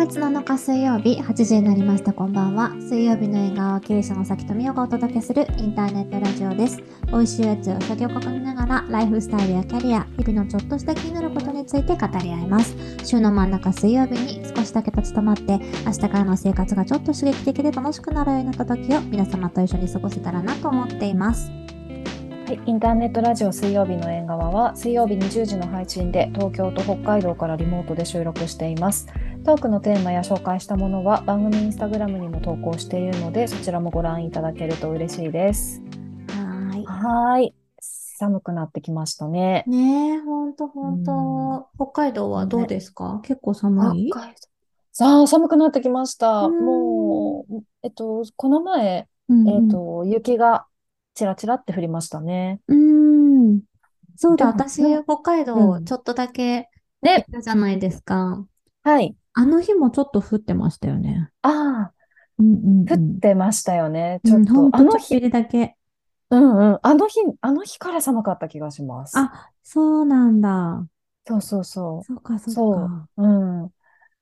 月7日水曜日8時になりました。こんばんは。水曜日の映画は経営者の崎富代がお届けするインターネットラジオです。美味しいやつお酒を囲みながらライフスタイルやキャリア日々のちょっとした気になることについて語り合います。週の真ん中水曜日に少しだけ立ち止まって明日からの生活がちょっと刺激的で楽しくなるような時を皆様と一緒に過ごせたらなと思っています。はい、インターネットラジオ水曜日の縁側は水曜日20時の配信で東京と北海道からリモートで収録しています。トークのテーマや紹介したものは番組インスタグラムにも投稿しているのでそちらもご覧いただけると嬉しいです。はい。はい。寒くなってきましたね。ねえ、ほんとほんと。北海道はどうですか、ね、結構寒い？さあ、寒くなってきました。もう、えっと、この前、うんえっと、雪がちらちらって降りましたね。うん。そうだ、私、北海道、ちょっとだけ、ね。じゃないですか。はい。あの日もちょっと降ってましたよね。ああ、うんうん、降ってましたよね。ちょっと、あの日。だけ。うんうん。あの日、あの日から寒かった気がします。あ、そうなんだ。そうそうそう。そうか、そうか。そう。うん。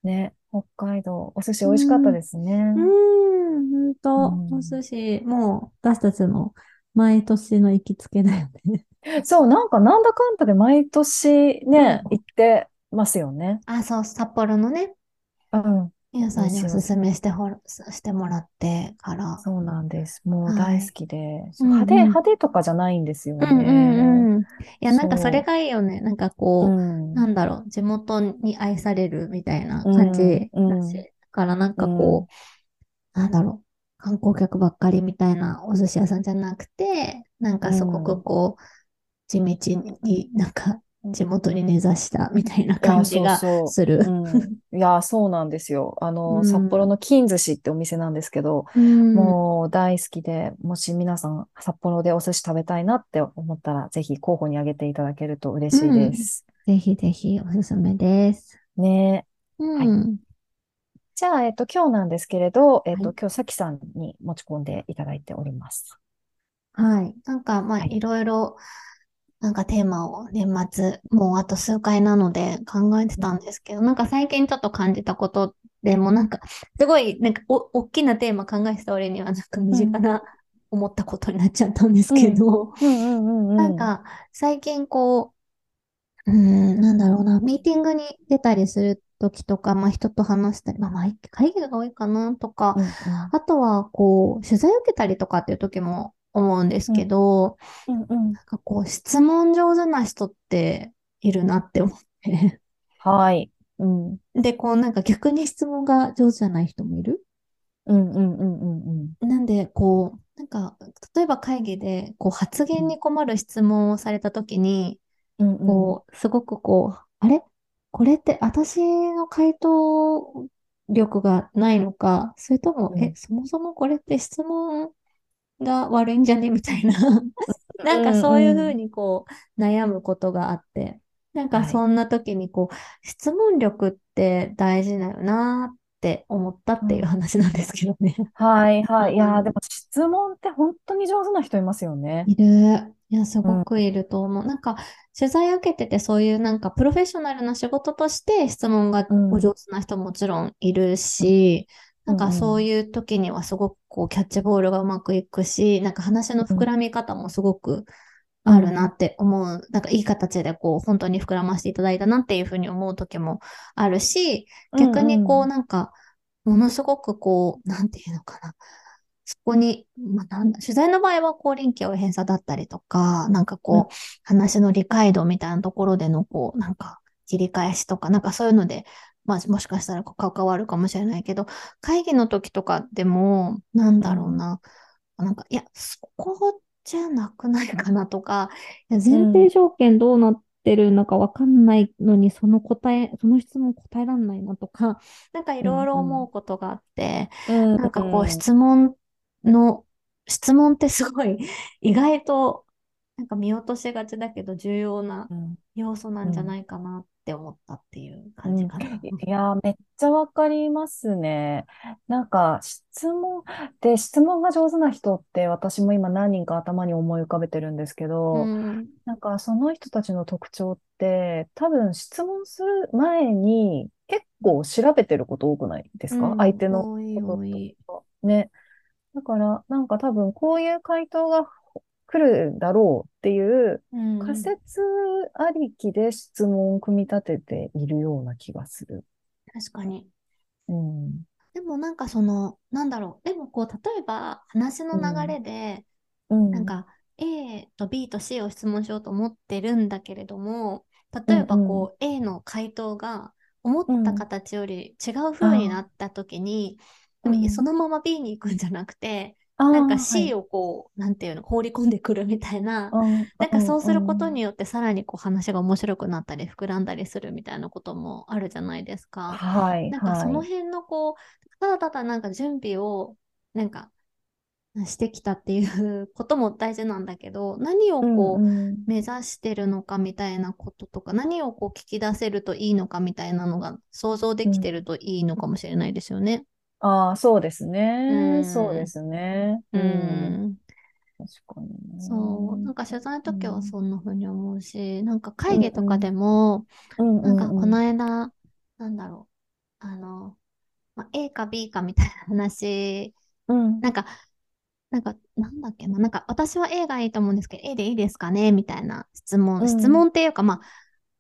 ね、北海道、お寿司美味しかったですね。うん、ほんと、お寿司、もう、私たちの毎年の行きつけだよね。そう、なんかなんだかんだで毎年ね、行ってますよね。あ、そう、札幌のね。うん。皆さんにおすすめしてほしてもらってから。そうなんです。もう大好きで。はい、派手、うんうん、派手とかじゃないんですよね。うんうんうん。いや、なんかそれがいいよね。なんかこう、うん、なんだろう、地元に愛されるみたいな感じだし。うんうん、だからなんかこう、なんだろう。観光客ばっかりみたいなお寿司屋さんじゃなくて、なんかすごくこう、地道になんか地元に根ざしたみたいな感じがする。いや、そうなんですよ。あの、うん、札幌の金寿司ってお店なんですけど、うん、もう大好きで、もし皆さん札幌でお寿司食べたいなって思ったら、ぜひ候補に挙げていただけると嬉しいです。うん、ぜひぜひおすすめです。ねはい。じゃあ、えっと、今日なんですけれど、えっと、はい、今日、さきさんに持ち込んでいただいております。はい。なんか、まあ、いろいろ、なんかテーマを年末、もうあと数回なので考えてたんですけど、なんか最近ちょっと感じたことでもなんか、すごい、なんかお、大きなテーマ考えてた俺には、なんか身近な、思ったことになっちゃったんですけど、なんか、最近こう、うん、なんだろうな、ミーティングに出たりする時とか、まあ人と話したり、まあ、まあ会議が多いかなとか、うん。うん、あとはこう、取材を受けたりとかっていう時も思うんですけど、うんうんうん、なんかこう、質問上手な人っているなって思って。はい。うん。で、こうなんか逆に質問が上手じゃない人もいる？うんうんうんうんうん。なんで、こう、なんか、例えば会議で、こう、発言に困る質問をされたときに、うんうん、こう、すごくこう、あれ？これって私の回答力がないのか、それとも、うん、え、そもそもこれって質問が悪いんじゃね？みたいな なんかそういうふうにこう悩むことがあって、なんかそんな時にこう、質問力って大事だよなって思ったっていう話なんですけどね。はいはい。いやでも質問って本当に上手な人いますよね。いる。いや、すごくいると思う。うん、なんか、取材受けてて、そういうなんか、プロフェッショナルな仕事として質問がお上手な人ももちろんいるし、うん、なんかそういう時にはすごくこう、キャッチボールがうまくいくし、なんか話の膨らみ方もすごくあるなって思う。なんかいい形でこう、本当に膨らませていただいたなっていうふうに思う時もあるし、逆にこう、なんか、ものすごくこう、なんていうのかな。そこに、まあ、なんだ、取材の場合は、こう、臨機応変さだったりとか、なんかこう、うん、話の理解度みたいなところでの、こう、なんか、切り返しとか、なんかそういうので、まあ、もしかしたら関わるかもしれないけど、会議の時とかでも、なんだろうな、うん、なんか、いや、そこじゃなくないかなとか、いや前提条件どうなってるのかわかんないのに、その答え、その質問答えらんないなとか、なんかいろいろ思うことがあって、うん、なんかこう質問の質問ってすごい 意外となんか見落としがちだけど重要な要素なんじゃないかなって思ったっていう感じかな。うん、いや、めっちゃわかりますね。なんか質問で質問が上手な人って私も今何人か頭に思い浮かべてるんですけど、うん、なんかその人たちの特徴って多分質問する前に結構調べてること多くないですか、うん相手のこと。とか。ね。だから、なんか多分こういう回答が来るだろうっていううん仮説ありきで質問を組み立てているような気がする。確かに。うん。でもなんかその、なんだろう。でもこう、例えば話の流れで、うん。なんか A と B と C を質問しようと思ってるんだけれども、例えばこう、A の回答が思った形より違う風になった時に、でもうんそのまま B に行くんじゃなくて、なんか C をこう、なんていうの、放り込んでくるみたいな、はいなんかそうすることによってさらにこう話が面白くなったり膨らんだりするみたいなこともあるじゃないですか。はい、なんかそのはい。辺のこう、ただただなんか準備をなんかしてきたっていう ことも大事なんだけど、何をこう、うんうん目指してるのかみたいなこととか、何をこう聞き出せるといいのかみたいなのが想像できてるといいのかもしれないですよね。ああ、そうですうね。んそうですね。ううん。ん。確かにね。そう。なんか取材の時はうんそんな風に思うし、なんか会議とかでも、うんなんかこのうん間、なんだろう、あの、まあ、A か B かみたいな話、うん。なんか、なんか、なんだっけな、なんか私は A がいいと思うんですけど、A でいいですかねみたいな質問、うん質問っていうか、まあ、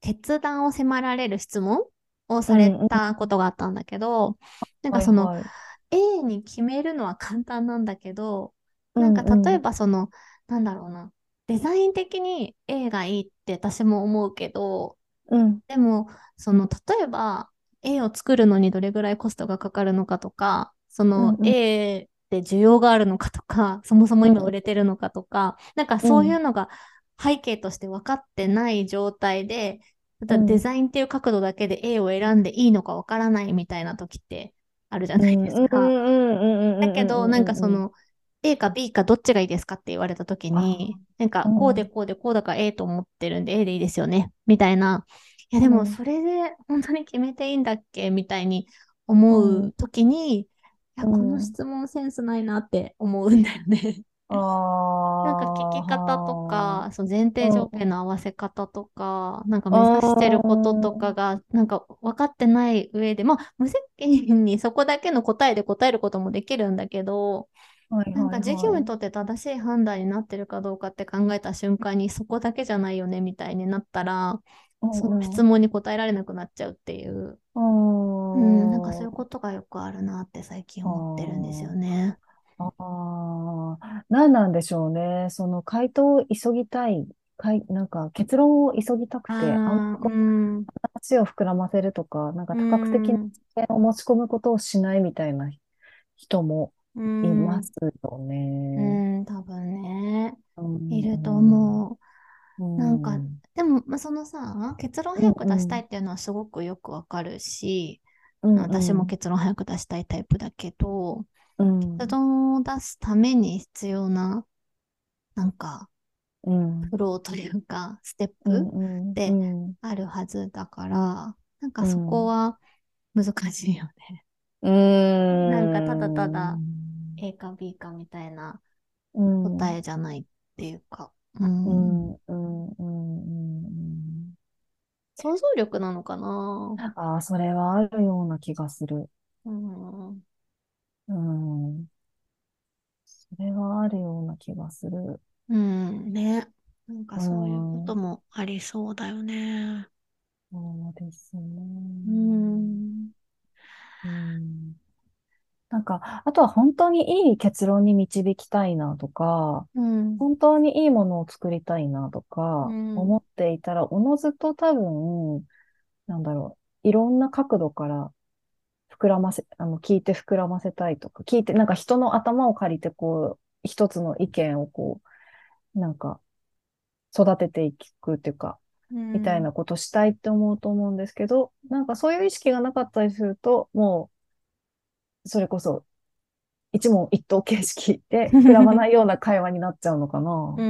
決断を迫られる質問をされたことがあったんだけど、なんかその、はいはい。A に決めるのは簡単なんだけど、なんか例えばその、なんだろうな、デザイン的に A がいいって私も思うけど、うん。でも、その、例えば、A を作るのにどれぐらいコストがかかるのかとか、その、うんうん。A で需要があるのかとか、そもそも今売れてるのかとか、なんかそういうのが背景として分かってない状態で、たデザインっていう角度だけで A を選んでいいのか分からないみたいな時ってあるじゃないですか。だけど、なんかそ、の、A か B かどっちがいいですかって言われたときに、なんかうんこうでこうでこうだから A と思ってるんで A でいいですよね、みたいな。いやでうん。もそれで本当に決めていいんだっけみたいに思うときに、いや、うん。この質問センスないなって思うんだよね。あなんか聞き方とか、あその前提条件の合わせ方とか、なんか目指してることとかが、なんか分かってない上で、まあ、無責任にそこだけの答えで答えることもできるんだけど、ー、はいなんか授業にとって正しい判断になってるかどうかって考えた瞬間にそこだけじゃないよねみたいになったら、その質問に答えられなくなっちゃうっていう、うんうん、なんかそういうことがよくあるなって最近思ってるんですよね。ああ、何なんでしょうね。その回答を急ぎたい、かい、なんか結論を急ぎたくて、あんまあーうん、話を膨らませるとか、なんか多角的なうん知見を持ち込むことをしないみたいな人もういんますようね。ん、多分ね、うんいると思う。うん。なんかでも、まあ、そのさ、結論早く出したいっていうのはすごくよくわかるし、うん、私も結論早く出したいタイプだけど、うん、を出すために必要な、なんか、うん、フローというか、ステッうん、プうん、でうん、あるはずだから、なんかそこは難しいよね。うん、なんかただただ A か B かみたいな答えじゃないっていうか、ううんん、うん、うん、うん。想像力なのかな？ああ、それはあるような気がする。うん。うん。それはあるような気がする。うん、ね。なんかそういうこともありそうだよね。そうですね。うん。うんなんか、あとは本当にいい結論に導きたいなとか、うん。本当にいいものを作りたいなとかうん思っていたら、おのずと多分、なんだろう、いろんな角度から膨らませ、あの、聞いて膨らませたいとか、聞いて、なんか人の頭を借りて、こう、一つの意見をこう、なんか、育てていくっていうか、みたいなことしたいって思うと思うんですけど、なんかそういう意識がなかったりすると、もう、それこそ、一問一答形式で膨らまないような会話になっちゃうのかな。う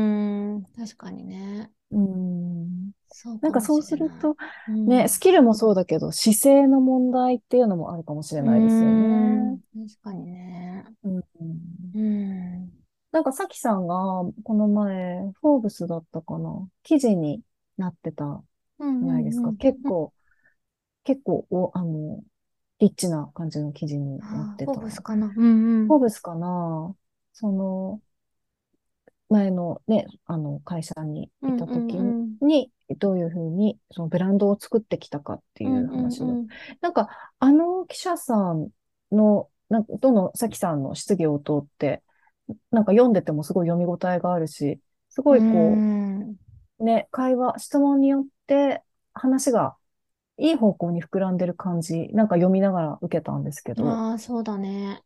ん。確かにね。うん。そうなんかそうすると、うんね、スキルもそうだけど、姿勢の問題っていうのもあるかもしれないですよね。うん確かにね。うん。うん。なんか、さきさんが、この前、フォーブスだったかな、記事になってたじゃないですか？結構、結構、お、あの、リッチな感じの記事になってた。フォーブスかな？うんうん。フォーブスかな？その、前のね、あの、会社にいた時に、どういうふうに、そのブランドを作ってきたかっていう話を。なんか、あの記者さんの、なんかどの、さきさんの質疑応答って、なんか読んでてもすごい読み応えがあるし、すごいこう、ね、会話、質問によって話がいい方向に膨らんでる感じ、なんか読みながら受けたんですけど。ああ、そうだね。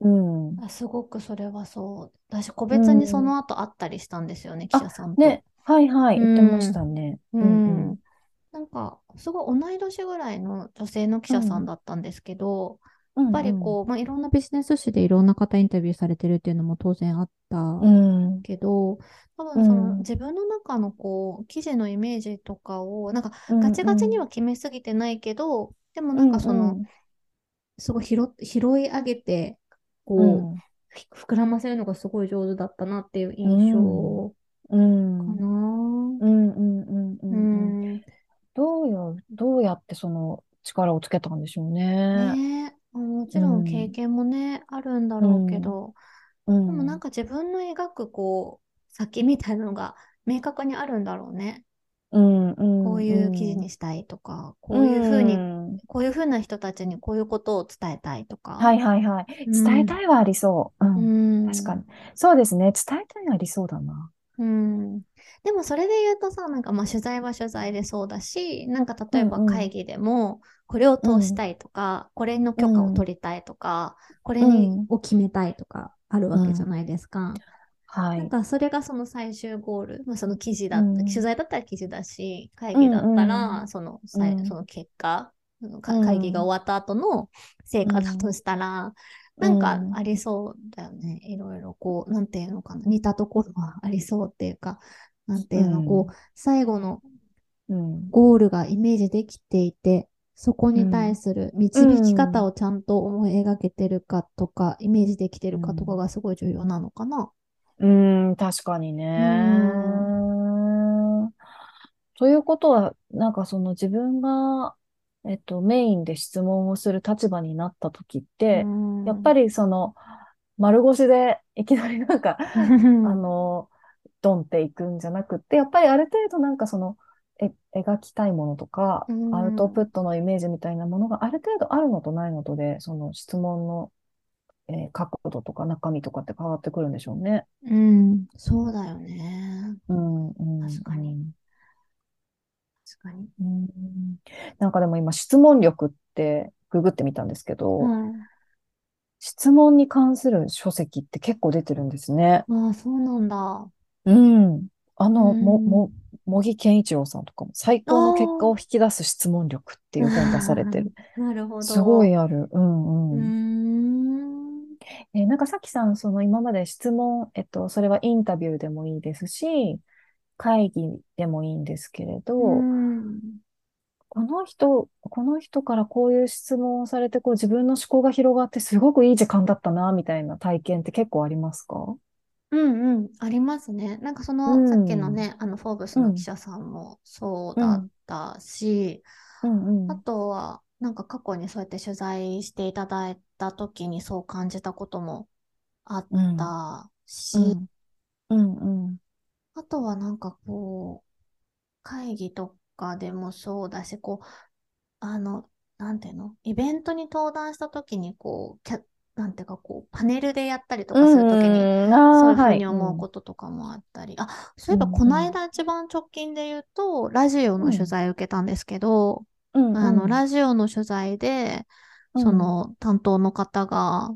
うん。あすごくそれはそう。私、個別にその後会ったりしたんですよね、記者さんと。ね、はいはい、言ってましたね。うん。なんか、すごい同い年ぐらいの女性の記者さんだったんですけど、やっぱりこう、まあ、いろんなビジネス誌でいろんな方インタビューされてるっていうのも当然あったけど、多分その、自分の中のこう記事のイメージとかをなんかガチガチには決めすぎてないけど、でもなんかその、すごい拾拾い上げてこう、膨らませるのがすごい上手だったなっていう印象かな。うんうんうんうん。どうや、どうやってその力をつけたんでしょうね。ねもちろん経験もね、あるんだろうけど、でもなんか自分の描くこう、先みたいなのが明確にあるんだろうね。うんこういう記事にしたいとか、こういうふうに、こういうふうな人たちにこういうことを伝えたいとか。はいはいはい。伝えたいはありそう。うん。確かに。そうですね。伝えたいはありそうだな。うん。でもそれで言うとさ、なんかまあ取材は取材でそうだし、なんか例えば会議でも、これを通したいとか、これの許可を取りたいとか、これに、を決めたいとかあるわけじゃないですか。はい。なんかそれがその最終ゴール、まあ、その記事だった、うん、取材だったら記事だし、会議だったらその、うん、その結果、会議が終わった後の成果だとしたら、うん、なんかありそうだよね。いろいろこう、なんていうのかな、似たところはありそうっていうか、なんていうの、こう、最後のゴールがイメージできていて、そこに対する導き方をちゃんと思い描けてるかとか、イメージできてるかとかがすごい重要なのかな。うん、確かにね。ということは、なんかその自分が、えっと、メインで質問をする立場になった時って、やっぱりその、丸腰でいきなりなんか、あの、ドンっていくんじゃなくて、やっぱりある程度なんかその、え、描きたいものとか、アウトプットのイメージみたいなものがある程度あるのとないのとで、その質問のえー、角度とか中身とかって変わってくるんでしょうね。うん、そうだよね。うん、うん、確かに。確かに。うん、なんかでも今、質問力ってググってみたんですけど、うん、質問に関する書籍って結構出てるんですね。ああ、そうなんだ。うん。あの、も、も、茂木健一郎さんとかも最高の結果を引き出す質問力っていう本出されてる。なるほど。すごいある。うんうん。うんえー、なんかさきさん、その今まで質問、えっと、それはインタビューでもいいですし、会議でもいいんですけれど、この人、この人からこういう質問をされて、こう自分の思考が広がってすごくいい時間だったな、みたいな体験って結構ありますか？うんうん、ありますね。なんかその、うん、さっきのね、あの、フォーブスの記者さんもそうだったし、うんうん、あとは、なんか過去にそうやって取材していただいた時にそう感じたこともあったし、うんうん、あとはなんかこう、会議とかでもそうだし、こう、あの、なんていうの？イベントに登壇した時にこう、キャなんていうかこう、パネルでやったりとかするときに、そういうふうに思うこととかもあったり、あ、そういえばこの間一番直近で言うと、ラジオの取材を受けたんですけど、うんあの、ラジオの取材で、その担当の方が、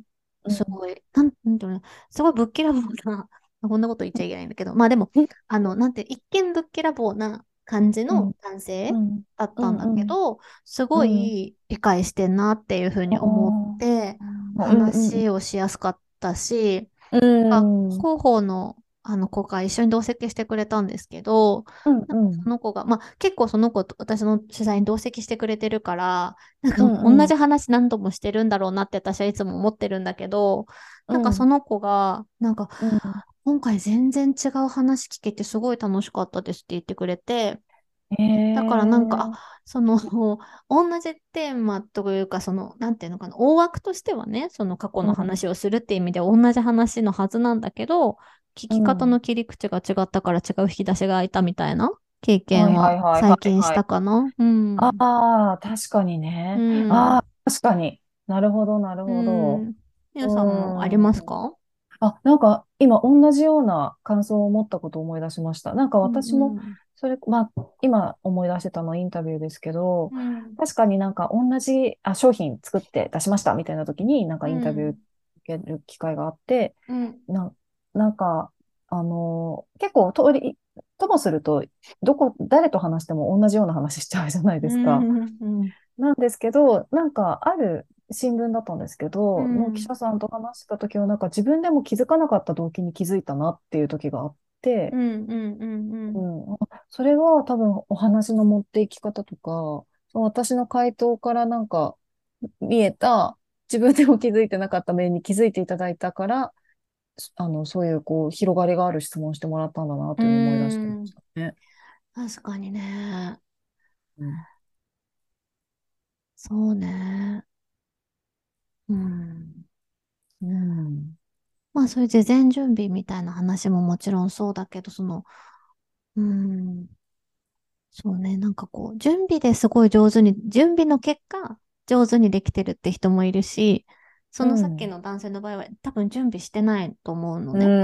すごい、なん、なんていうの、すごいぶっきらぼうな、こんなこと言っちゃいけないんだけど、まあでも、あの、なんて、一見ぶっきらぼうな感じの男性だったんだけど、すごい理解してんなっていうふうに思って、話をしやすかったし、広報のあの子が一緒に同席してくれたんですけど、うんうん、その子が、まあ、結構その子と私の取材に同席してくれてるから、なんか同じ話何度もしてるんだろうなって私はいつも思ってるんだけど、うん、なん。かその子が、なんか、うん、今回全然違う話聞けてすごい楽しかったですって言ってくれて、だからなんか、あその、同じテーマというか、その、なんていうのかな、大枠としてはね、その過去の話をするっていう意味で同じ話のはずなんだけど、聞き方の切り口が違ったから違う引き出しが開いたみたいな経験は最近したかな。ああ、確かにね。うん、ああ、確かに。なるほど、なるほど。み、う、さんもありますか？あ、なんか今同じような感想を持ったことを思い出しました。なんか私も、それ、まあ、今思い出してたのはインタビューですけど、うん、確かになんか同じあ商品作って出しましたみたいな時に、なんかインタビュー受ける機会があって、うん、ななんか、あのー、結構通り、ともすると、どこ、誰と話しても同じような話しちゃうじゃないですか。うん、なんですけど、なんかある新聞だったんですけど、の記者さんと話した時は、なんか自分でも気づかなかった動機に気づいたなっていう時があって、それは多分お話の持っていき方とか、私の回答からなんか見えた、自分でも気づいてなかった面に気づいていただいたから、あの、そういうこう、広がりがある質問してもらったんだなと思い出してましたね。確かにね。うん、そうね。うん。うん。まあ、そういう事前準備みたいな話ももちろんそうだけど、その、うん。そうね、なんかこう、準備ですごい上手に、準備の結果、上手にできてるって人もいるし、そのさっきの男性の場合は、多分準備してないと思うのね。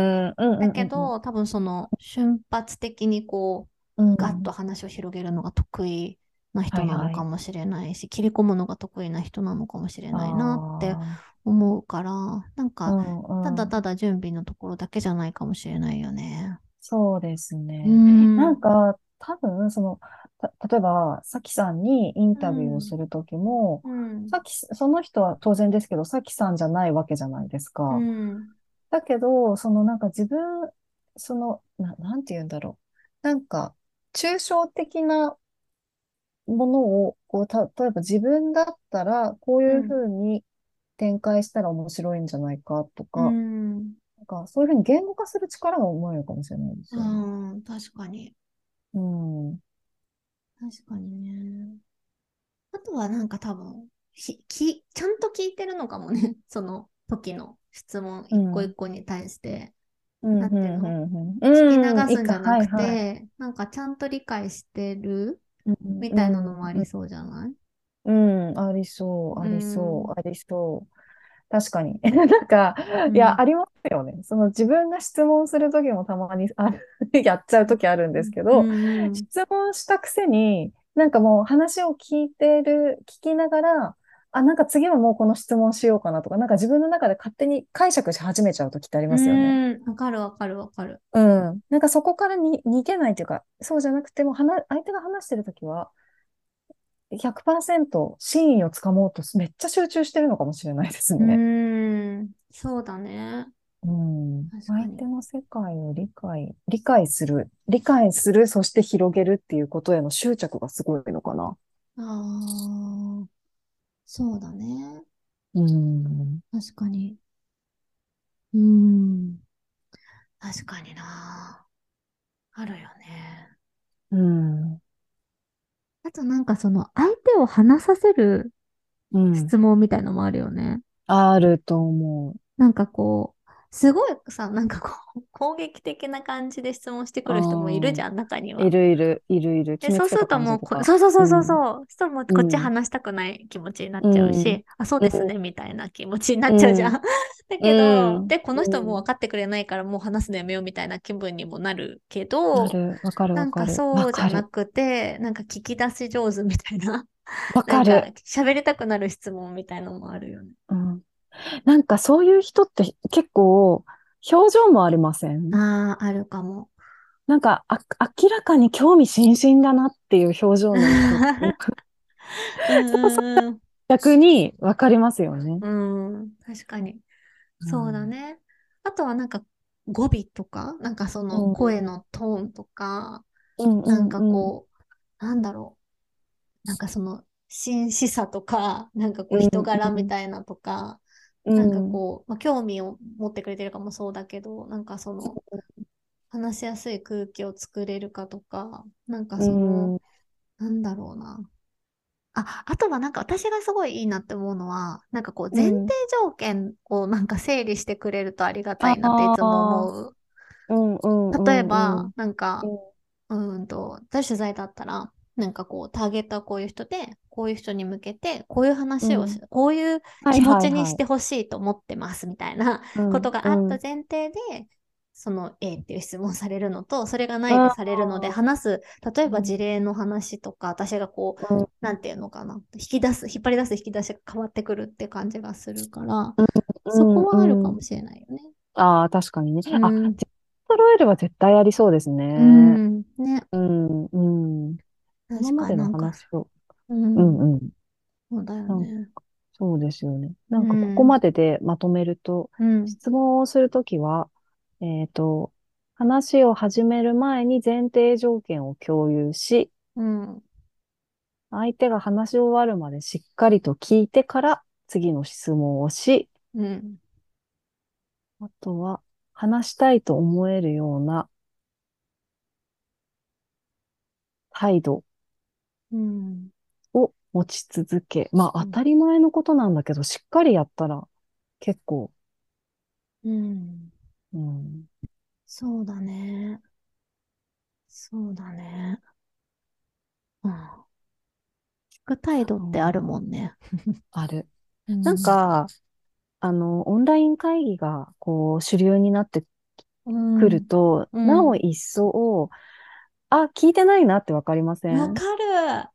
だけど、多分その瞬発的にこう、ガッと話を広げるのが得意な人なのかもしれないし、切り込むのが得意な人なのかもしれないなって思うから、なんか、ただただ準備のところだけじゃないかもしれないよね。そうですね。なんか、多分、その、例えば、さきさんにインタビューをするときも、さき、その人は当然ですけど、さきさんじゃないわけじゃないですか。うん、だけど、そのなんか自分、その、な、なんて言うんだろう。なんか、抽象的なものを、こう、た、例えば自分だったら、こういうふうに展開したら面白いんじゃないかとか、うん、なんかそういうふうに言語化する力がうまいのかもしれないですよね。うん、確かに。うん。確かにね。あとはなんか多分、ひきちゃんと聞いてるのかもね。その時の質問一個一個に対して。うん、なんていうの、聞き流すんじゃなくて、はいはい、なんかちゃんと理解してるみたいなのもありそうじゃない、うん、うん、ありそう、ありそう、ありそう。確かに。なんか、いや、ありますよね。その自分が質問するときもたまに あやっちゃうときあるんですけど、質問したくせに、なんかもう話を聞いてる、聞きながら、あ、なんか次はもうこの質問しようかなとか、なんか自分の中で勝手に解釈し始めちゃうときってありますよね。わかるわかるわかる。うん。なんかそこからに逃げないというか、そうじゃなくても、相手が話してるときは、100%真意をつかもうとめっちゃ集中してるのかもしれないですね。うん、そうだね。うん、相手の世界を理解、理解する、理解する、そして広げるっていうことへの執着がすごいのかな。ああ、そうだね。うん。確かに。うん。確かにな。あるよね。うん。あとなんかその相手を話させる質問みたいのもあるよね。あると思う。なんかこう、すごいさ、なんかこう、攻撃的な感じで質問してくる人もいるじゃん、中には。いるいる、いるいる。でそうするともうこ、そうそうそうそうそう、うん、そもこっち話したくない気持ちになっちゃうし、うん、あ、そうですね、みたいな気持ちになっちゃうじゃん。うん、だけど、で、この人も分かってくれないからもう話すのやめようみたいな気分にもなるけど、わかるわかる。なんかそうじゃなくて、なんか聞き出し上手みたいな。わかる。喋りたくなる質問みたいのもあるよね。うんなんかそういう人って結構表情もありません？ああ、あるかも。なんかあ明らかに興味津々だなっていう表情のそうそう逆に分かりますよね。うん、確かに。そうだね。うん、あとはなんか語尾とか、なんかその声のトーンとか、うん、なんかこう、なんだろう。なんかその紳士さとか、なんかこう人柄みたいなとか、なんかこう、まあ、興味を持ってくれてるかもそうだけど、なんかその、話しやすい空気を作れるかとか、なんかその、なんだろうな。あ、あとはなんか私がすごいいいなって思うのは、なんかこう前提条件をなんか整理してくれるとありがたいなっていつも思う。うんうんうん例えうん、ばなんか、うーんと、私取材だったら、なんかこう、ターゲットはこういう人で、こういう人に向けて、こういう話をし、こういう気持ちにしてほしいと思ってますみたいなことがあった前提で、その A っていう質問されるのと、それがないでされるので、話す、例えば事例の話とか、私がこう、うんなんていうのかな、引き出す、引っ張り出す引き出しが変わってくるって感じがするから、うん。そこはあるかうんもしれないよね。ああ、確かにね。あ、うん。ジェットロイルは絶対ありそうですね。うん、ね、うん、うん。今確までのかになんか、話を。うん、うん、うん。そうだよね。そうですよね。なんかうんここまででまとめると、うん、質問をするときは、えっと、話を始める前に前提条件を共有し、うん、相手が話し終わるまでしっかりと聞いてから次の質問をし、うん、あとは話したいと思えるような態度うん。を持ち続け、まあうん当たり前のことなんだけど、しっかりやったら結構、うん。うん、そうだね。そうだね。うん。聞く態度ってあるもんね。ある。ななん、か、あの、オンライン会議がこう主流になってくくると、うんなお一層、あ、聞いてないなってわかりません？わかる。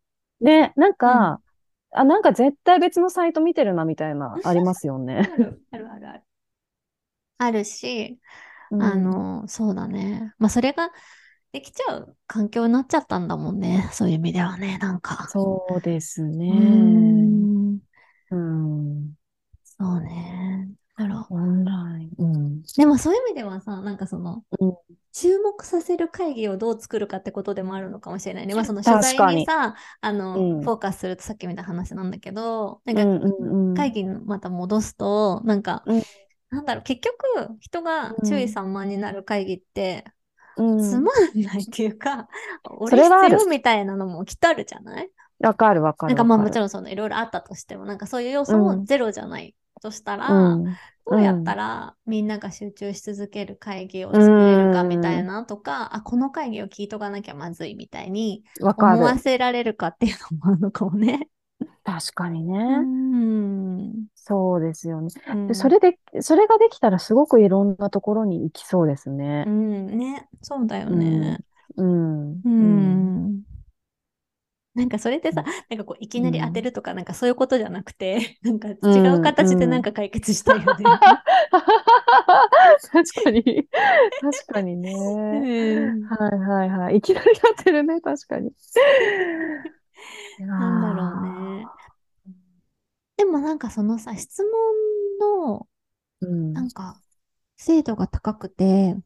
ね、なんか、あ、なんか絶対別のサイト見てるなみたいな、ありますよあね。る、あるあるある。あるし、うんあの、そうだね。まあ、それができちゃう環境になっちゃったんだもんね。そういう意味ではね、なんか。そうですうね。ん。うん。そうね。だろう。オンライン。うん。でもそういう意味ではさ、なんかその、うん注目させる会議をどう作るかってことでもあるのかもしれないね。まあその取材ににさ、あの、うん。フォーカスするとさっき見た話なんだけど、なんかうんうんうん会議にまた戻すと、なんか、うん。なんだろう、結局人が注意散漫になる会議って、うん。つまんないっていうか、そ俺れはある。必要みたいなのもきっとあるじゃない？わかるわかるなんかまあもちろんそのいろいろあったとしても、なんかそういう要素うん。もゼロじゃないとしたら、うんどうやったらみんなが集中し続ける会議を作れるかみたいなとか、あ、この会議を聞いとかなきゃまずいみたいに思わる。せられるかっていうのもあるのかもね。確かにうね。ん。そうですよね。うんでそれで、それができたらすごくいろんなところに行きそうですねう。ん、ね、そうだよね。うん。ううん。ん。なんかそれってさ、なんかこういきなり当てるとかなんかそういうことじゃなくて、なんか違う形でなんか解決したいよね。確かに。確かにね。うんはいはいはい。いきなりやってるね、確かに。なんだろうね。でもなんかそのさ、質問のうん。なんか精度が高くて、うん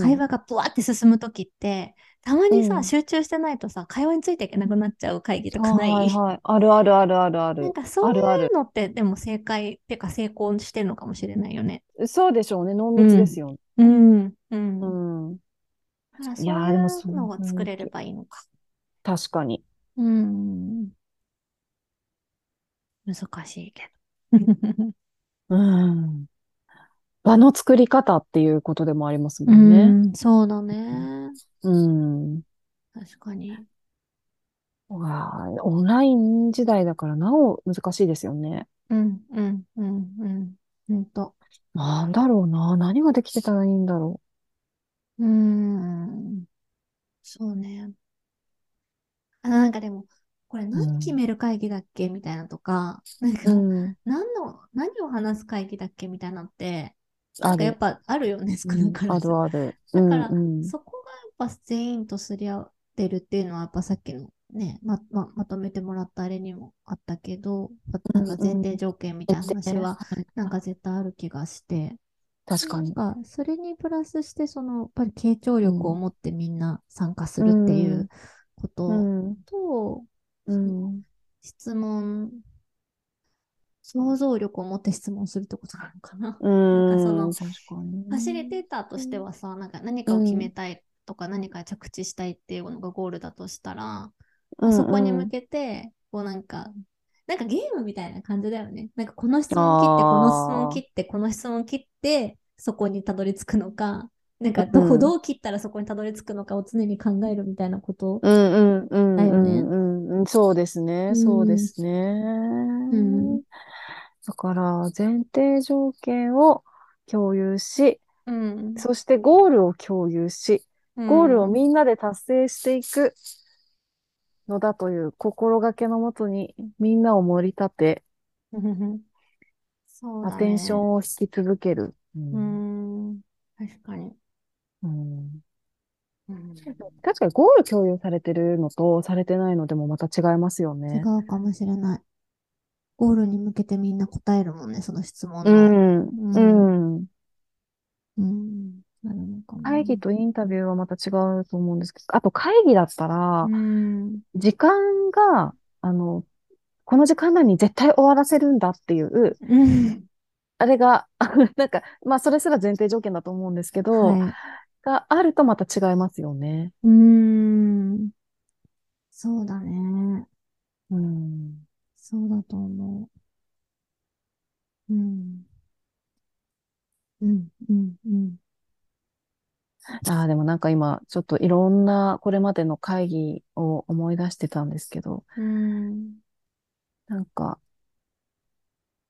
会話がブワーって進むときって、たまにさ、うん集中してないとさ、会話についていけなくなっちゃう会議とかない、はいはい。あるあるあるあるある。なんかそういうのって、でも正解っていうか成功してるのかもしれないよね。そうでしょうね。濃密ですよね。うん。うん。うん。だからいやーでもそうそういうのが作れればいいのか。確かに。うん。難しいけど。うん。場の作り方っていうことでもありますもうんね。ん、そうだね。うん。確かに。うわあオンライン時代だからなお難しいですよね。うん、うん、うん、うん。ほんと。なんだろうな。何ができてたらいいんだろうーん。そうね。あ、なんかでも、これ何決める会議だっけみたいなとか、なんう。か、うん。何の、何を話す会議だっけみたいなのって、なんかやっぱあるよね、少うなんからあず。るある。だからうんうんそこがやっぱ全員とすり合ってるっていうのは、やっぱさっきのね、ま、ま、まとめてもらったあれにもあったけど、なんか前提条件みたいな話は、なんか絶対ある気がして、確かに。かそれにプラスして、その、やっぱり傾聴力を持ってみんな参加するっていうことうん。と、うん。質問、想像力を持って質問するってことなのかな。ファシリテーターとしてはさ、なんか何かを決めたいとか何か着地したいっていうのがゴールだとしたら、うんそこに向うんけて、こうなんか、なんかゲームみたいな感じだよね。なんかこの質問切って、この質問あ切って、この質問切って、そこにたどり着くのか、なんかどこ、うんどう切ったらそこにたどり着くのかを常に考えるみたいなこと。うんうんうんだよねうんうんうんそうですね、うんそうですね。んだから前提条件を共有し、うん。そしてゴールを共有し、ゴールをうんみんなで達成していくのだという心がけのもとにみんなを盛り立て、そう。アテンションを引き続ける。ううんん。確かに。うんうん確かにゴール共有されてるのとされてないのでもまた違いますよ違ね。うかもしれない。ゴールに向けてみんな答えるもんね、その質問うの。ん、うん。うん。なるのかな。会議とインタビューはまた違うと思うんですけど、あと会議だったらう、ん。時間が、あの、この時間内に絶対終わらせるんだっていう、うん。あれが、なんか、まあ、それすら前提条件だと思うんですけど、はい。があるとまた違いますよね。うーん。そうだね。うん。そうだと思う。うん。うん、うん、うん。ああ、でもなんか今、ちょっといろんなこれまでの会議を思い出してたんですけど、うん。なんか、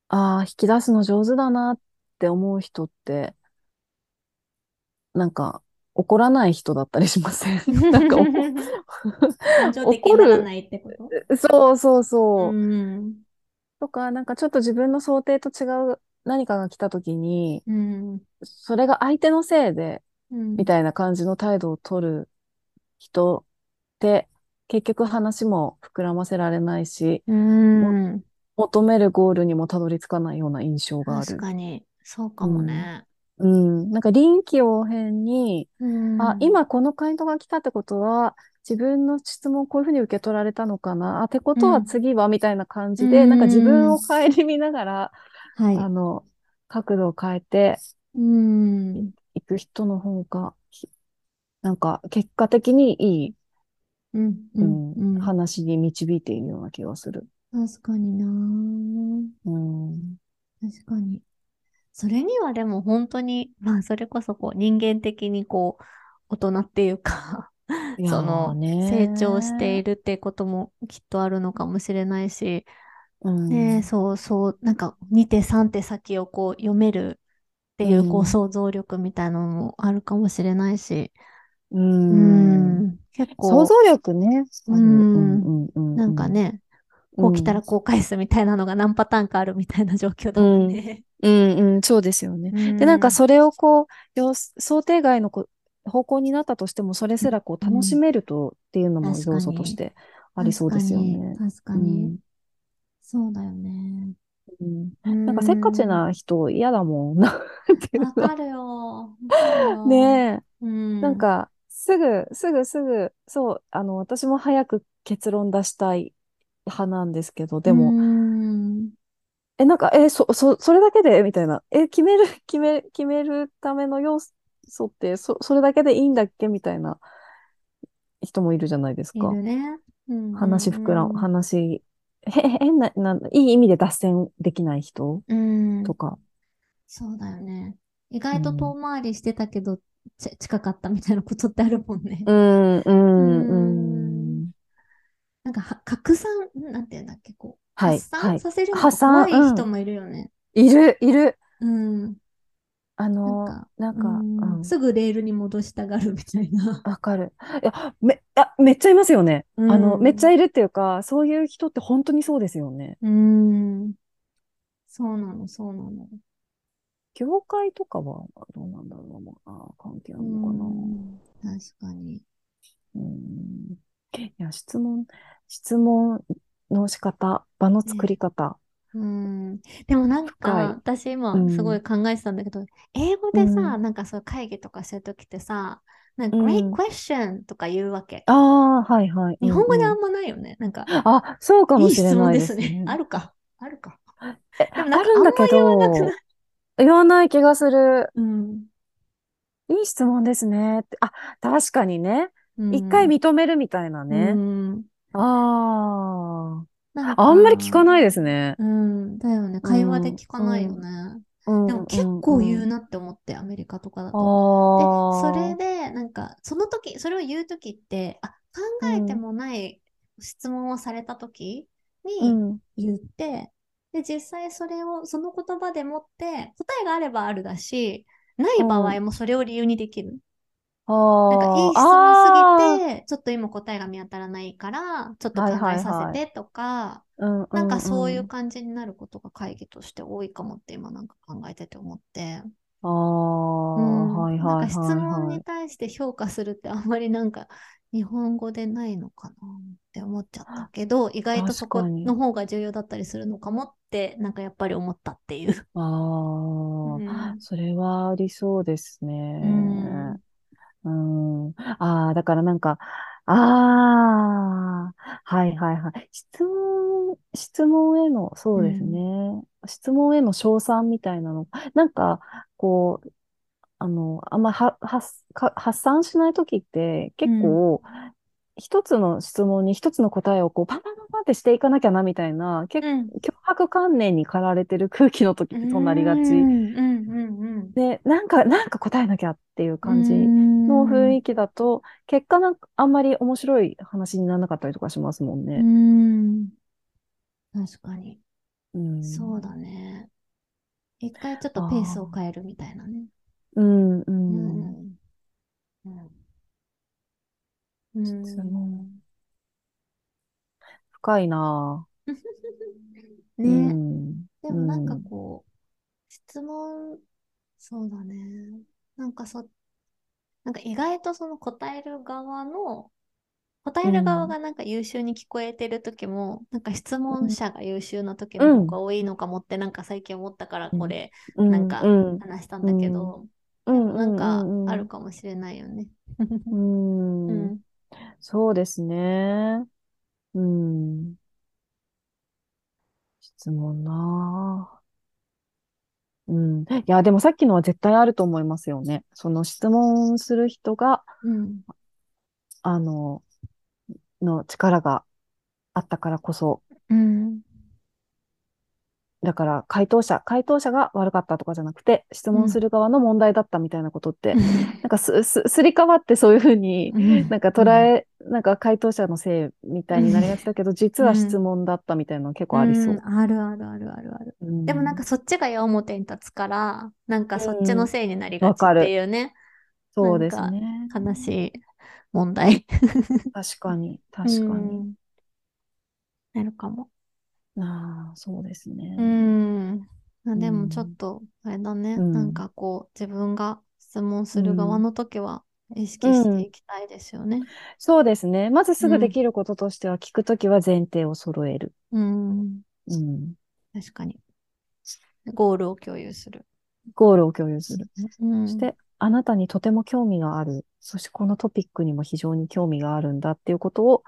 ああ、引き出すの上手だなって思う人って、なんか、怒らない人だったりしません？なんか怒、感情的にならないってこと？そうそうそう。ん。とか、なんかちょっと自分の想定と違う何かが来た時に、うん。それが相手のせいで、うん。みたいな感じの態度を取る人って、結局話も膨らませられないし、うん。求めるゴールにもたどり着かないような印象があ確る。かに。そうかもね。うん。なんか臨機応変に、うん。あ、今この回答が来たってことは、自分の質問こういうふうに受け取られたのかな？あ、ってことは次は、みたいな感じで、うんなんか自分を顧みながら、はい。あの、角度を変えてうん。いく人の方が、ひなんか結果的にいい、うん。うん、話に導いているような気がする。確かになうん。確かに。それにはでも本当に、まあそれこそこう人間的にこう、大人っていうかそのね成長しているってこともきっとあるのかもしれないし、うん。ねえ、そうそう、なんか2手3手先をこう読めるっていうこううん想像力みたいなのもあるかもしれないし、う。うん。ん、結構、想像力ね。あるうんうんうん。なんかね、こう来たらこう返すみたいなのが何パターンかあるみたいな状況だもんね。うんうん、そうですよね。うんで、なんかそれをこう、想定外のこ方向になったとしても、それすらこう楽しめるとっていうのも要素としてありそうですよね。確かに。そうだよね。うんななんかせっかちな人嫌だもん。わかるよ。わかるよ。ねえ、うん。なん、かすぐ、すぐ、すぐ、そう、あの、私も早く結論出したい派なんですけど、でも、うん。え、なんか、え、そ、そ、それだけで？みたいな。え、決める、決め、決めるための要素って、そ、それだけでいいんだっけ？みたいな人もいるじゃないですいか。るね。うん話膨らん話、へ、変な、な、いい意味で脱線できない人うん。とか。そうだよね。意外と遠回りしてたけど、ち近かったみたいなことってあるもんね。うん、うん、ううん。なんかは、拡散、なんていうんだっけ、こう、はい発散はいさせるのが怖い人もいるよね。いる、いる。うん。あの、なんかなんか、すぐレールに戻したがるみたいな。わかる。いや、め、あ、めっちゃいますよね。うんあの、めっちゃいるっていうか、そういう人って本当にそうですよね。うん。そうなの、そうなの。業界とかはどうなんだろうな。あ関係あるのかな。うん確かに。うん。いや、質問、質問の仕方、場の作り方。うん。でもなんか、私今うんすごい考えてたんだけど、英語でさ、うなんかそういう会議とかしてるときってさ、なんかうん great question とか言うわけ。ああ、はいはい。日本語でうんうんあんまないよね？なんか、あ、そうかもしれないですね。ですね。あるか。あるか。えでもなんかあるんだけど言わない？気がする。うん。いい質問ですね。あ、確かにね。うん一回認めるみたいなうね。ん。ああ、あんまり聞かい。ないですね。うん、だよね。会話で聞かないよね。うん、でも結構言うなって思って、アメリカとかだあと。で、あ。それで、なんか、その時、それを言う時って、あ、考えてもない質問をされた時にうん、言って、で、実際それを、その言葉でもって、答えがあればあるだし、ない場合もそれを理由にできる。あなんか、いい質あ問すぎて、ちょっと今答えが見当たらないから、ちょっと考えさせてとか、うんなんかそういううん感じになることが会議として多いかもって今なんか考えてて思って。ああ、うん。はいはいはいなんか質問はい。に対して評価するってあんまりなんか日本語でないのかなって思っちゃったけど、意外とそこの方が重要だったりするのかもってなんかやっぱり思ったっていう。ああ、うん。それはありそうですね。うんうん。ああ、だからなんか、ああ、はいはいはい。質問、質問への、そうですね。質問への称賛みたいなの。なんか、こう、あの、あんまは発か発散しないときって結構、一つの質問に一つの答えをこうパンパンパンパンってしていかなきゃなみたいな、結うん構脅迫観念に駆られてる空気の時ってそうなりがち。で、なんか、なんか答えなきゃっていううん。感じうんの雰囲気だと、結果なんかあんまり面白い話にならなかったりとかしますもんうね。ん。確かに。うん。そうだね。一回ちょっとペースを変えるみたいなね。うん、う。うんん。うん。質問深いなぁ。うね。ん。でもなんかうんこう、質問、そうだね。なんかそ、なんか意外とその答える側の、答える側がなんか優秀に聞こえてる時も、なんか質問者が優秀な時の方が多いのかもってなんか最近思ったからこれうんなんかうん、話したんだけど、うん、なんかうんあるかもしれないよね。うん、う うんん。そうですね。うん。質問なぁ。うん。いや、でもさっきのは絶対あると思いますよね。その質問する人が、うん。あの、の力があったからこそ、うん。だから回答者、回答者が悪かったとかじゃなくて、質問する側の問題だったみたいなことって、なんかす、す、すり替わってそういうふうに、なんか捉え、なんか回答者のせいみたいになりがちだけど、実は質問だったみたいなの結構ありそう。んあるあるあるあるある。うんでもなんかそっちが矢面に立つから、なんかそっちのせいになりがちっていうね、そうですね。悲しい問題。確かに、確かに。うんなるかも。ああ、そうですね。うん。まあでうんもちょっと、あれだね、うんなんかこう、自分が質問する側の時は意識していきたいですよね。そうですね。まずすぐできることとしては、聞くときは前提を揃える。うん。うん。確かに。ゴールを共有する。ゴールを共有する。うんそして、あなたにとても興味がある。そして、このトピックにも非常に興味があるんだっていうことを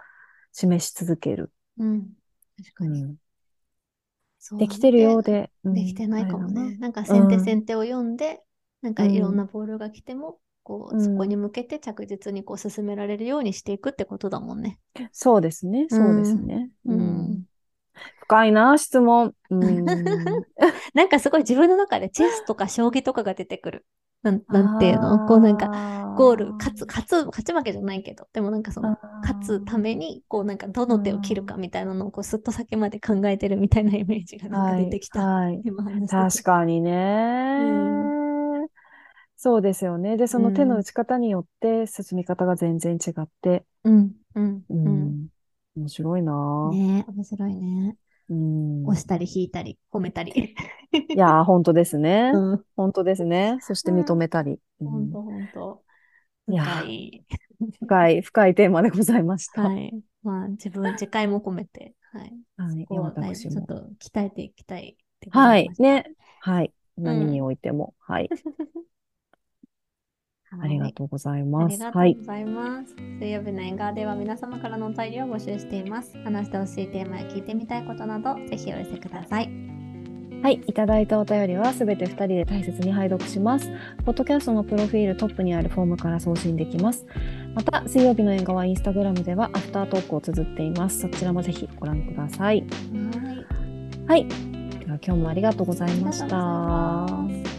示し続ける。うん。確かに。できてるようで。うんできてないかもね。なんか先手うん先手を読んで、なんかいろんなボールが来ても、こう、うんそこに向けて着実にこう進められるようにしていくってことだもんね。なそうですね。そうですね。うんうん深いな、質問。うん。なんかすごい自分の中でチェスとか将棋とかが出てくる。なんなんていうの？こうなんか、かゴール、勝つ、勝つ、勝ち負けじゃないけど、でもなんかその、勝つために、こうなんかどの手を切るかみたいなのをこうすっと先まで考えてるみたいなイメージがなんか出てきた。はいはい確かにね。そうですよね。で、その手の打ち方によって進み方が全然違って、うん、うん、ううん。ん、面白いな。ねえ、面白いね。うん、押したり引いたり、褒めたり。いやー、本当ですね。うん、本当ですね。そして認めたり。うんほんとほんと。いや深い。深い、テーマでございました。はい。まあ、自分、次回も込めて、はい。はい。ちょっと鍛えていきたいってござはい。ね。はい。何においても。はい。はいありがとうございあます。りがとはい。うございます。水曜日の縁側では皆様からのお便りを募集しています。話してほしいテーマや聞いてみたいことなど、ぜひお寄せください。はい、いただいたお便りはすべて2人で大切に拝読します。ポッドキャストのプロフィールトップにあるフォームから送信できます。また、水曜日の映画はインスタグラムではアフタートークを綴っています。そちらもぜひご覧ください。はい。はい。では今日もありがとうございました。